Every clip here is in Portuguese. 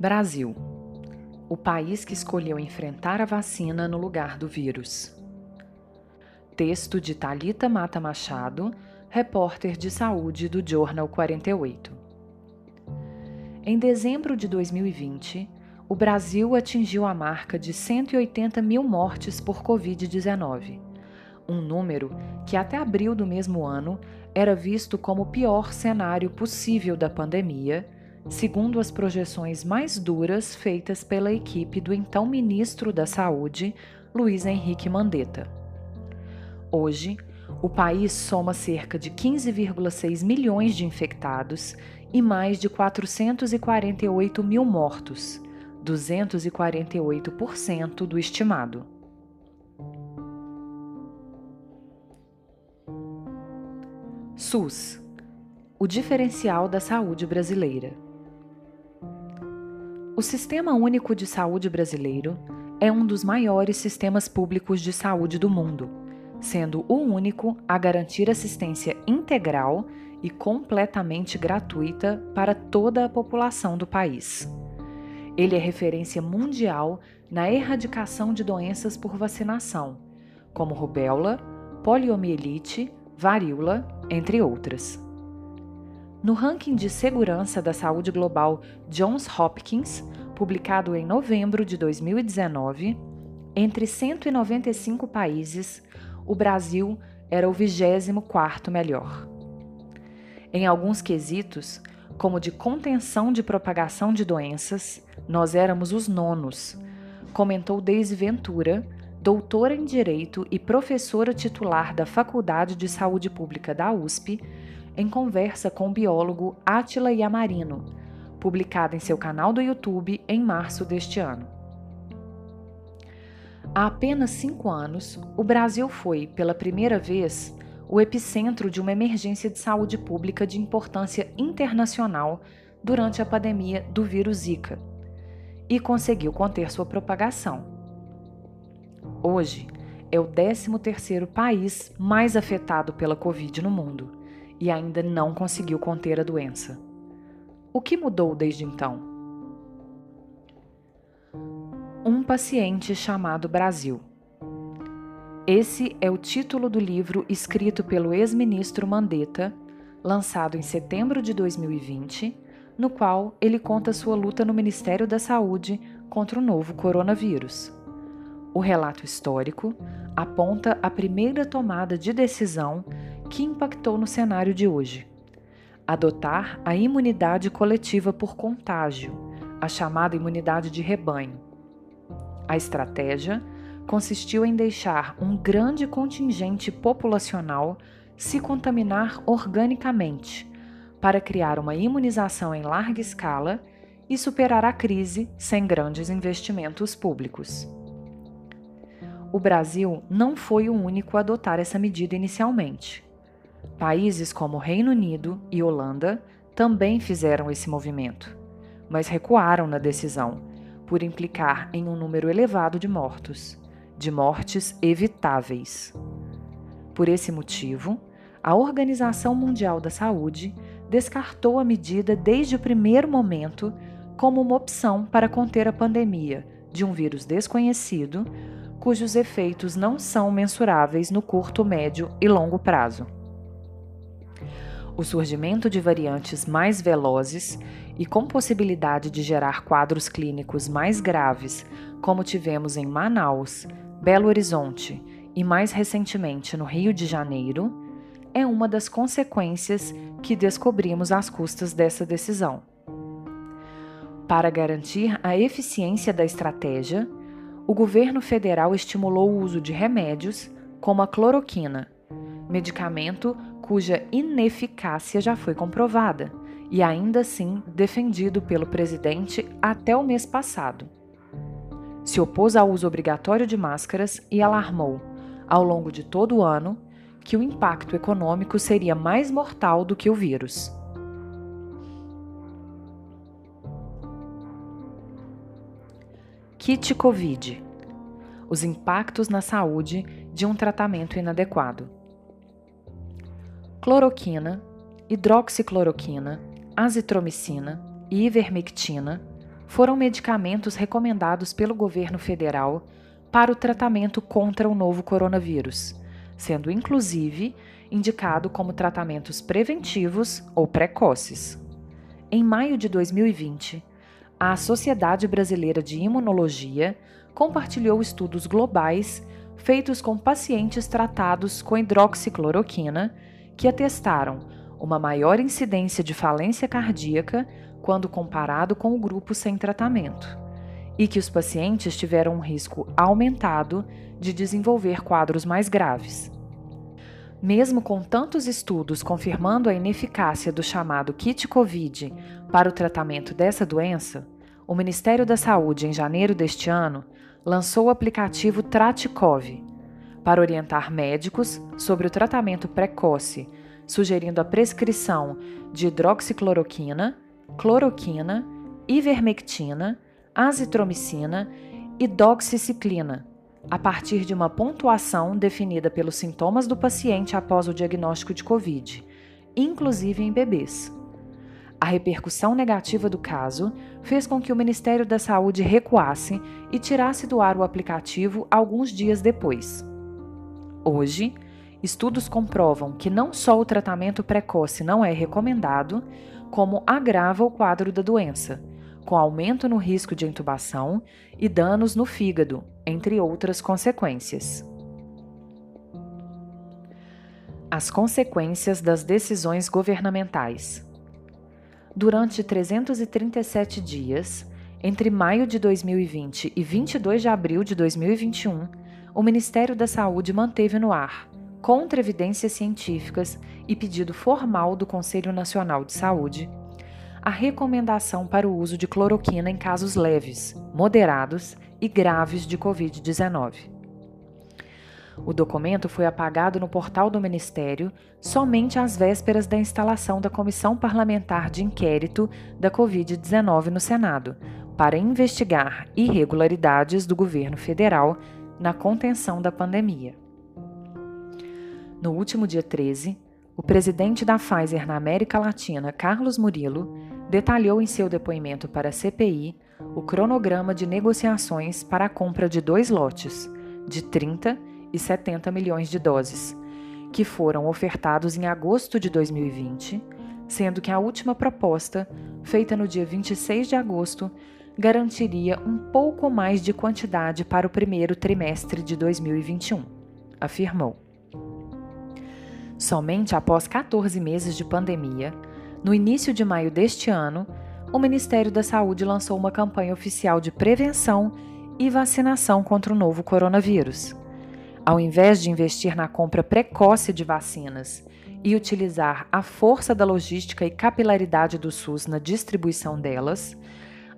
Brasil o país que escolheu enfrentar a vacina no lugar do vírus. Texto de Talita Mata Machado, repórter de saúde do Jornal 48. Em dezembro de 2020, o Brasil atingiu a marca de 180 mil mortes por Covid-19, um número que até abril do mesmo ano era visto como o pior cenário possível da pandemia segundo as projeções mais duras feitas pela equipe do então ministro da Saúde, Luiz Henrique Mandetta. Hoje, o país soma cerca de 15,6 milhões de infectados e mais de 448 mil mortos, 248% do estimado. SUS o diferencial da saúde brasileira. O Sistema Único de Saúde brasileiro é um dos maiores sistemas públicos de saúde do mundo, sendo o único a garantir assistência integral e completamente gratuita para toda a população do país. Ele é referência mundial na erradicação de doenças por vacinação, como rubéola, poliomielite, varíola, entre outras. No ranking de segurança da saúde global Johns Hopkins, publicado em novembro de 2019, entre 195 países, o Brasil era o 24º melhor. Em alguns quesitos, como de contenção de propagação de doenças, nós éramos os nonos, comentou Deise Ventura, doutora em Direito e professora titular da Faculdade de Saúde Pública da USP, em conversa com o biólogo Átila Yamarino, publicada em seu canal do YouTube em março deste ano. Há apenas cinco anos, o Brasil foi, pela primeira vez, o epicentro de uma emergência de saúde pública de importância internacional durante a pandemia do vírus Zika e conseguiu conter sua propagação. Hoje, é o 13º país mais afetado pela Covid no mundo e ainda não conseguiu conter a doença. O que mudou desde então? Um paciente chamado Brasil. Esse é o título do livro escrito pelo ex-ministro Mandetta, lançado em setembro de 2020, no qual ele conta sua luta no Ministério da Saúde contra o novo coronavírus. O relato histórico aponta a primeira tomada de decisão que impactou no cenário de hoje. Adotar a imunidade coletiva por contágio, a chamada imunidade de rebanho. A estratégia consistiu em deixar um grande contingente populacional se contaminar organicamente, para criar uma imunização em larga escala e superar a crise sem grandes investimentos públicos. O Brasil não foi o único a adotar essa medida inicialmente. Países como Reino Unido e Holanda também fizeram esse movimento, mas recuaram na decisão, por implicar em um número elevado de mortos, de mortes evitáveis. Por esse motivo, a Organização Mundial da Saúde descartou a medida desde o primeiro momento como uma opção para conter a pandemia de um vírus desconhecido, cujos efeitos não são mensuráveis no curto, médio e longo prazo o surgimento de variantes mais velozes e com possibilidade de gerar quadros clínicos mais graves, como tivemos em Manaus, Belo Horizonte e mais recentemente no Rio de Janeiro, é uma das consequências que descobrimos às custas dessa decisão. Para garantir a eficiência da estratégia, o governo federal estimulou o uso de remédios como a cloroquina, medicamento cuja ineficácia já foi comprovada e ainda assim defendido pelo presidente até o mês passado. Se opôs ao uso obrigatório de máscaras e alarmou, ao longo de todo o ano, que o impacto econômico seria mais mortal do que o vírus. Kit Covid os impactos na saúde de um tratamento inadequado cloroquina, hidroxicloroquina, azitromicina e ivermectina foram medicamentos recomendados pelo governo federal para o tratamento contra o novo coronavírus, sendo inclusive indicado como tratamentos preventivos ou precoces. Em maio de 2020, a Sociedade Brasileira de Imunologia compartilhou estudos globais feitos com pacientes tratados com hidroxicloroquina que atestaram uma maior incidência de falência cardíaca quando comparado com o grupo sem tratamento, e que os pacientes tiveram um risco aumentado de desenvolver quadros mais graves. Mesmo com tantos estudos confirmando a ineficácia do chamado kit COVID para o tratamento dessa doença, o Ministério da Saúde, em janeiro deste ano, lançou o aplicativo Traticov para orientar médicos sobre o tratamento precoce, sugerindo a prescrição de hidroxicloroquina, cloroquina, ivermectina, azitromicina e doxiciclina, a partir de uma pontuação definida pelos sintomas do paciente após o diagnóstico de Covid, inclusive em bebês. A repercussão negativa do caso fez com que o Ministério da Saúde recuasse e tirasse do ar o aplicativo alguns dias depois. Hoje, estudos comprovam que não só o tratamento precoce não é recomendado, como agrava o quadro da doença, com aumento no risco de intubação e danos no fígado, entre outras consequências. As consequências das decisões governamentais. Durante 337 dias, entre maio de 2020 e 22 de abril de 2021, o Ministério da Saúde manteve no ar, contra evidências científicas e pedido formal do Conselho Nacional de Saúde, a recomendação para o uso de cloroquina em casos leves, moderados e graves de Covid-19. O documento foi apagado no portal do Ministério somente às vésperas da instalação da Comissão Parlamentar de Inquérito da Covid-19 no Senado, para investigar irregularidades do governo federal na contenção da pandemia. No último dia 13, o presidente da Pfizer na América Latina, Carlos Murilo, detalhou em seu depoimento para a CPI o cronograma de negociações para a compra de dois lotes, de 30 e 70 milhões de doses, que foram ofertados em agosto de 2020, sendo que a última proposta, feita no dia 26 de agosto, garantiria um pouco mais de quantidade para o primeiro trimestre de 2021, afirmou. Somente após 14 meses de pandemia, no início de maio deste ano, o Ministério da Saúde lançou uma campanha oficial de prevenção e vacinação contra o novo coronavírus. Ao invés de investir na compra precoce de vacinas e utilizar a força da logística e capilaridade do SUS na distribuição delas,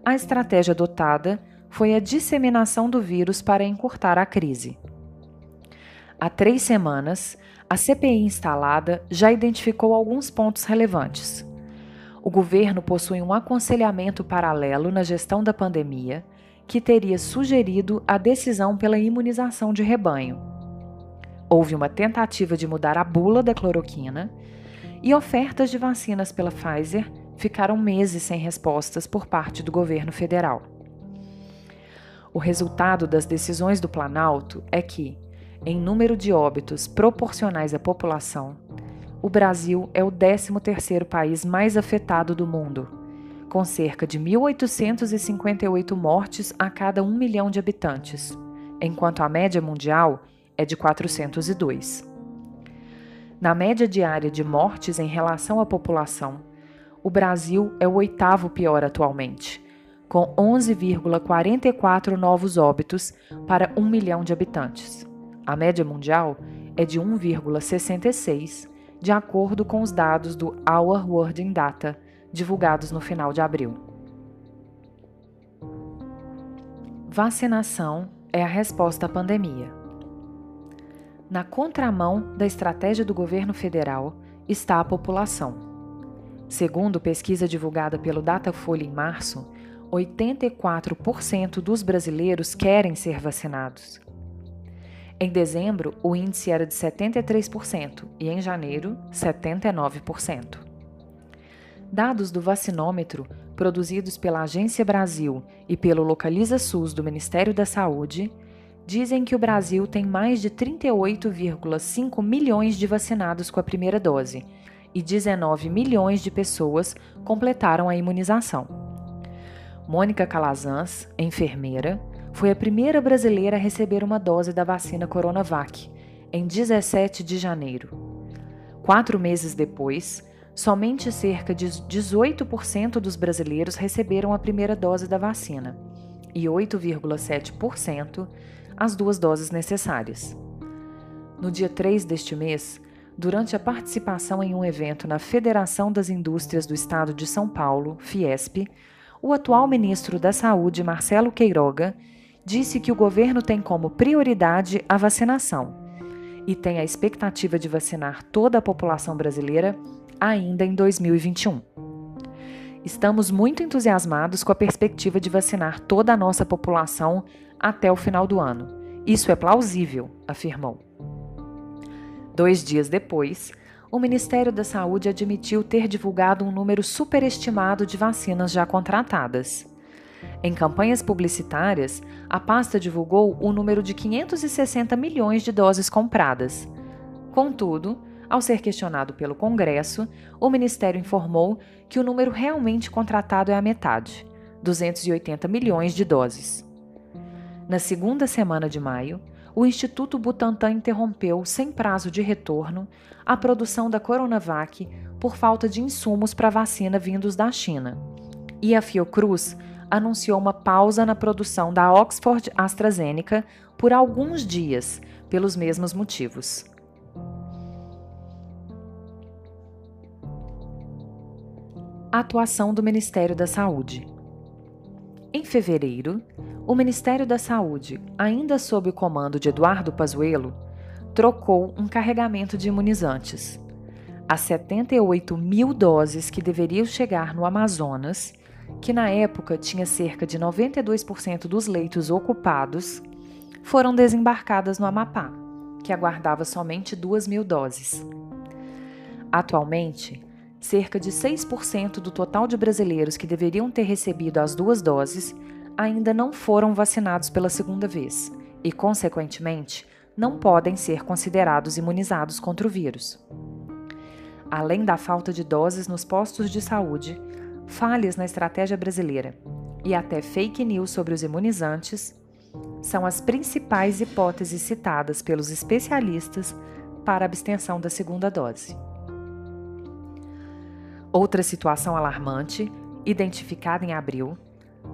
a estratégia adotada foi a disseminação do vírus para encurtar a crise. Há três semanas, a CPI instalada já identificou alguns pontos relevantes. O governo possui um aconselhamento paralelo na gestão da pandemia que teria sugerido a decisão pela imunização de rebanho Houve uma tentativa de mudar a bula da cloroquina e ofertas de vacinas pela Pfizer ficaram meses sem respostas por parte do governo federal. O resultado das decisões do Planalto é que, em número de óbitos proporcionais à população, o Brasil é o 13º país mais afetado do mundo, com cerca de 1.858 mortes a cada 1 milhão de habitantes, enquanto a média mundial é de 402. Na média diária de mortes em relação à população, o Brasil é o oitavo pior atualmente, com 11,44 novos óbitos para 1 milhão de habitantes. A média mundial é de 1,66, de acordo com os dados do Our World in Data, divulgados no final de abril. Vacinação é a resposta à pandemia. Na contramão da estratégia do governo federal está a população. Segundo pesquisa divulgada pelo Datafolha em março, 84% dos brasileiros querem ser vacinados. Em dezembro, o índice era de 73% e em janeiro, 79%. Dados do vacinômetro produzidos pela Agência Brasil e pelo Localiza SUS do Ministério da Saúde, dizem que o Brasil tem mais de 38,5 milhões de vacinados com a primeira dose e 19 milhões de pessoas completaram a imunização. Mônica Calazans, enfermeira, foi a primeira brasileira a receber uma dose da vacina Coronavac, em 17 de janeiro. Quatro meses depois, somente cerca de 18% dos brasileiros receberam a primeira dose da vacina e 8,7% as duas doses necessárias. No dia 3 deste mês, durante a participação em um evento na Federação das Indústrias do Estado de São Paulo, Fiesp, o atual ministro da Saúde, Marcelo Queiroga, disse que o governo tem como prioridade a vacinação e tem a expectativa de vacinar toda a população brasileira ainda em 2021. Estamos muito entusiasmados com a perspectiva de vacinar toda a nossa população até o final do ano. Isso é plausível, afirmou. Dois dias depois, o Ministério da Saúde admitiu ter divulgado um número superestimado de vacinas já contratadas. Em campanhas publicitárias, a pasta divulgou o número de 560 milhões de doses compradas. Contudo, ao ser questionado pelo Congresso, o Ministério informou que o número realmente contratado é a metade 280 milhões de doses. Na segunda semana de maio, o Instituto Butantan interrompeu, sem prazo de retorno, a produção da Coronavac por falta de insumos para vacina vindos da China. E a Fiocruz anunciou uma pausa na produção da Oxford AstraZeneca por alguns dias, pelos mesmos motivos. atuação do Ministério da Saúde. Em fevereiro, o Ministério da Saúde, ainda sob o comando de Eduardo Pazuello, trocou um carregamento de imunizantes. As 78 mil doses que deveriam chegar no Amazonas que na época tinha cerca de 92% dos leitos ocupados, foram desembarcadas no Amapá, que aguardava somente 2 mil doses. Atualmente, cerca de 6% do total de brasileiros que deveriam ter recebido as duas doses ainda não foram vacinados pela segunda vez e, consequentemente, não podem ser considerados imunizados contra o vírus. Além da falta de doses nos postos de saúde, falhas na estratégia brasileira e até fake news sobre os imunizantes são as principais hipóteses citadas pelos especialistas para a abstenção da segunda dose. Outra situação alarmante, identificada em abril,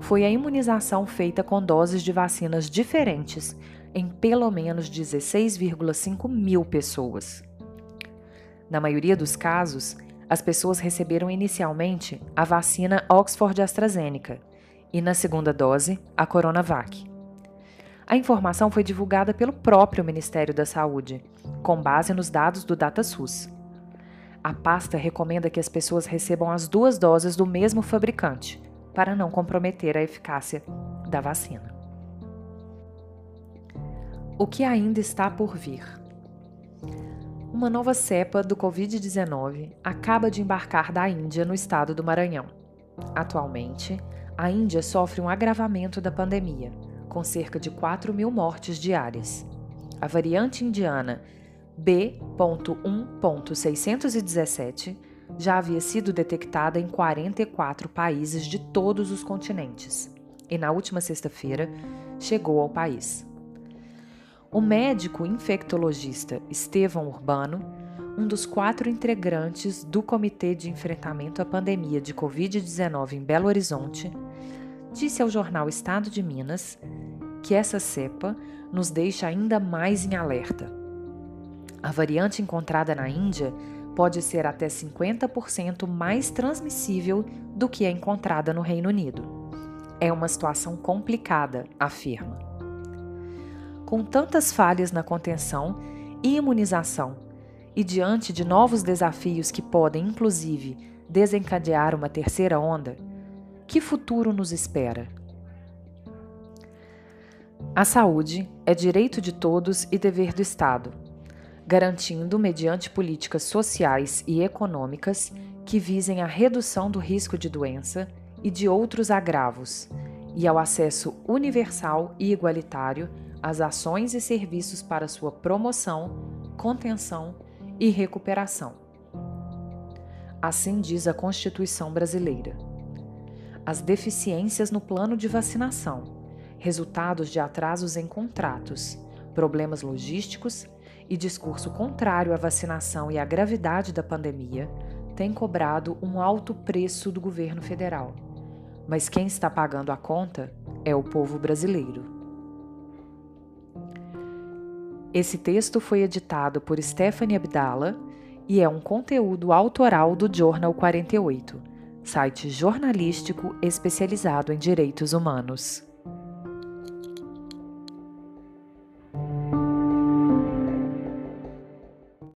foi a imunização feita com doses de vacinas diferentes em pelo menos 16,5 mil pessoas. Na maioria dos casos, as pessoas receberam inicialmente a vacina Oxford AstraZeneca e, na segunda dose, a Coronavac. A informação foi divulgada pelo próprio Ministério da Saúde, com base nos dados do DataSUS. A pasta recomenda que as pessoas recebam as duas doses do mesmo fabricante, para não comprometer a eficácia da vacina. O que ainda está por vir? uma nova cepa do Covid-19 acaba de embarcar da Índia no estado do Maranhão. Atualmente, a Índia sofre um agravamento da pandemia, com cerca de 4 mil mortes diárias. A variante indiana B.1.617 já havia sido detectada em 44 países de todos os continentes e, na última sexta-feira, chegou ao país. O médico infectologista Estevão Urbano, um dos quatro integrantes do Comitê de Enfrentamento à Pandemia de Covid-19 em Belo Horizonte, disse ao jornal Estado de Minas que essa cepa nos deixa ainda mais em alerta. A variante encontrada na Índia pode ser até 50% mais transmissível do que a encontrada no Reino Unido. É uma situação complicada, afirma com tantas falhas na contenção e imunização, e diante de novos desafios que podem, inclusive, desencadear uma terceira onda, que futuro nos espera? A saúde é direito de todos e dever do Estado, garantindo, mediante políticas sociais e econômicas que visem a redução do risco de doença e de outros agravos, e ao acesso universal e igualitário às ações e serviços para sua promoção, contenção e recuperação. Assim diz a Constituição brasileira. As deficiências no plano de vacinação, resultados de atrasos em contratos, problemas logísticos e discurso contrário à vacinação e à gravidade da pandemia têm cobrado um alto preço do governo federal mas quem está pagando a conta é o povo brasileiro. Esse texto foi editado por Stephanie Abdala e é um conteúdo autoral do Jornal 48, site jornalístico especializado em direitos humanos.